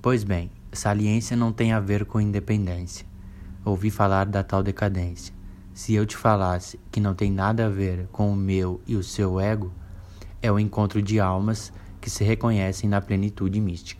Pois bem, saliência não tem a ver com independência. Ouvi falar da tal decadência. Se eu te falasse que não tem nada a ver com o meu e o seu ego, é o encontro de almas que se reconhecem na plenitude mística.